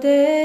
가로되